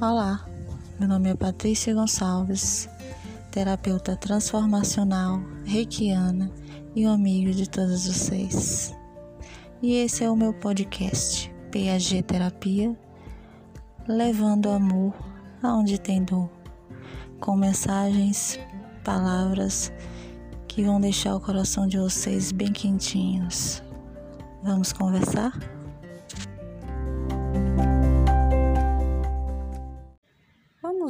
Olá, meu nome é Patrícia Gonçalves, terapeuta transformacional, reikiana e um amigo de todos vocês. E esse é o meu podcast, PAG Terapia, levando amor aonde tem dor, com mensagens, palavras que vão deixar o coração de vocês bem quentinhos. Vamos conversar?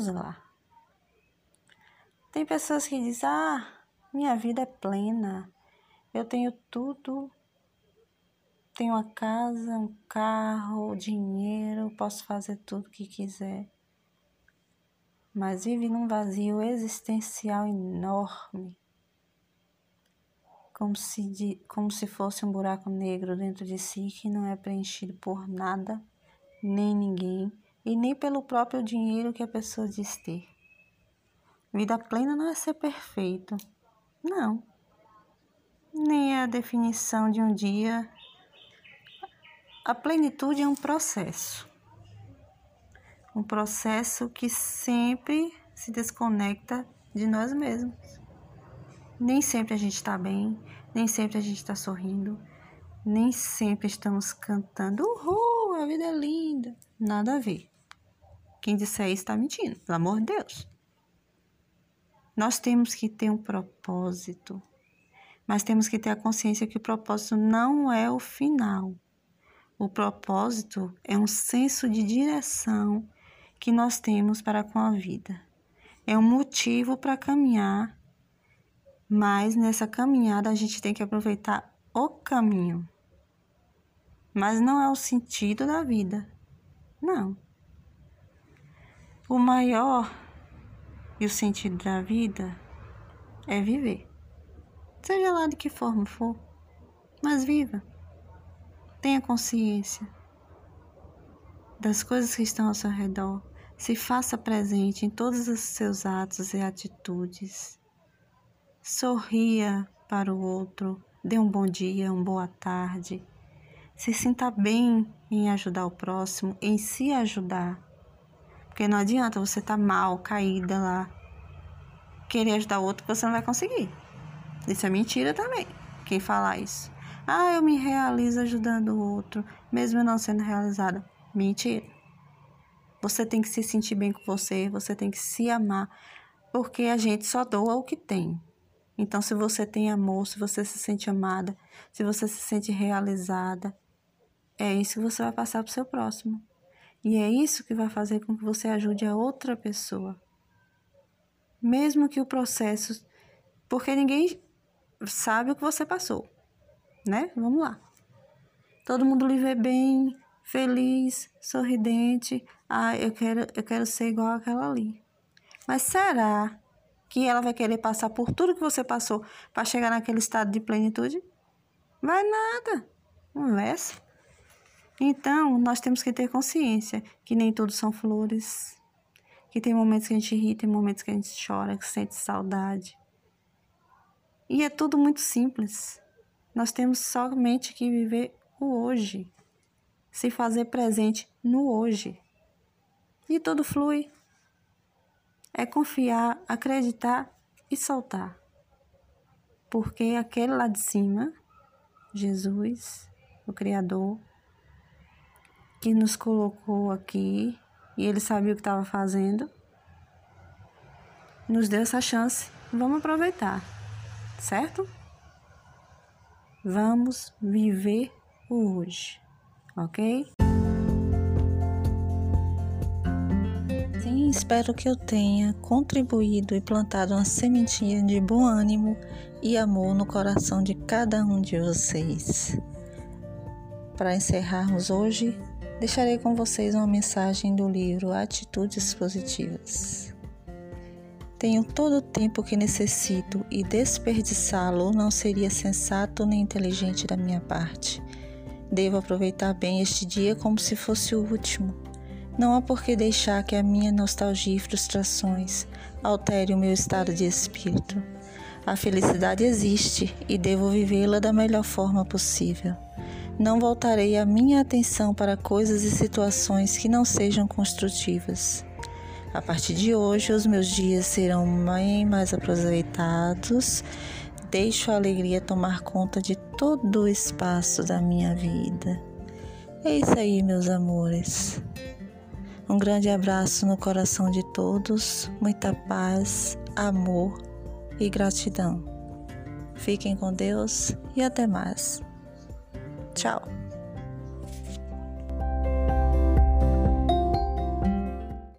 Lá. Tem pessoas que dizem: Ah, minha vida é plena, eu tenho tudo, tenho uma casa, um carro, dinheiro, posso fazer tudo que quiser. Mas vive num vazio existencial enorme, como se, de, como se fosse um buraco negro dentro de si que não é preenchido por nada, nem ninguém e nem pelo próprio dinheiro que a pessoa diz ter. Vida plena não é ser perfeito, não. Nem é a definição de um dia. A plenitude é um processo. Um processo que sempre se desconecta de nós mesmos. Nem sempre a gente está bem, nem sempre a gente está sorrindo, nem sempre estamos cantando, uhul, a vida é linda. Nada a ver. Quem disser isso está mentindo, pelo amor de Deus. Nós temos que ter um propósito, mas temos que ter a consciência que o propósito não é o final. O propósito é um senso de direção que nós temos para com a vida. É um motivo para caminhar, mas nessa caminhada a gente tem que aproveitar o caminho. Mas não é o sentido da vida. Não. O maior e o sentido da vida é viver. Seja lá de que forma for, mas viva. Tenha consciência das coisas que estão ao seu redor. Se faça presente em todos os seus atos e atitudes. Sorria para o outro, dê um bom dia, uma boa tarde. Se sinta bem em ajudar o próximo, em se ajudar. Porque não adianta você estar tá mal, caída lá, querer ajudar outro você não vai conseguir. Isso é mentira também. Quem falar isso. Ah, eu me realizo ajudando o outro, mesmo eu não sendo realizada. Mentira. Você tem que se sentir bem com você, você tem que se amar, porque a gente só doa o que tem. Então, se você tem amor, se você se sente amada, se você se sente realizada, é isso que você vai passar para o seu próximo. E é isso que vai fazer com que você ajude a outra pessoa. Mesmo que o processo. Porque ninguém sabe o que você passou, né? Vamos lá. Todo mundo lhe vê bem, feliz, sorridente. Ah, eu quero, eu quero ser igual àquela ali. Mas será que ela vai querer passar por tudo que você passou para chegar naquele estado de plenitude? Vai nada. Conversa. Então, nós temos que ter consciência que nem tudo são flores, que tem momentos que a gente ri, tem momentos que a gente chora, que sente saudade. E é tudo muito simples. Nós temos somente que viver o hoje, se fazer presente no hoje. E tudo flui. É confiar, acreditar e soltar. Porque aquele lá de cima, Jesus, o Criador, que nos colocou aqui e ele sabia o que estava fazendo, nos deu essa chance. Vamos aproveitar, certo? Vamos viver o hoje, ok? Sim, espero que eu tenha contribuído e plantado uma sementinha de bom ânimo e amor no coração de cada um de vocês. Para encerrarmos hoje, deixarei com vocês uma mensagem do livro Atitudes Positivas. Tenho todo o tempo que necessito e desperdiçá-lo não seria sensato nem inteligente da minha parte. Devo aproveitar bem este dia como se fosse o último. Não há por que deixar que a minha nostalgia e frustrações altere o meu estado de espírito. A felicidade existe e devo vivê-la da melhor forma possível não voltarei a minha atenção para coisas e situações que não sejam construtivas. A partir de hoje, os meus dias serão bem mais aproveitados. Deixo a alegria tomar conta de todo o espaço da minha vida. É isso aí, meus amores. Um grande abraço no coração de todos, muita paz, amor e gratidão. Fiquem com Deus e até mais. Ciao。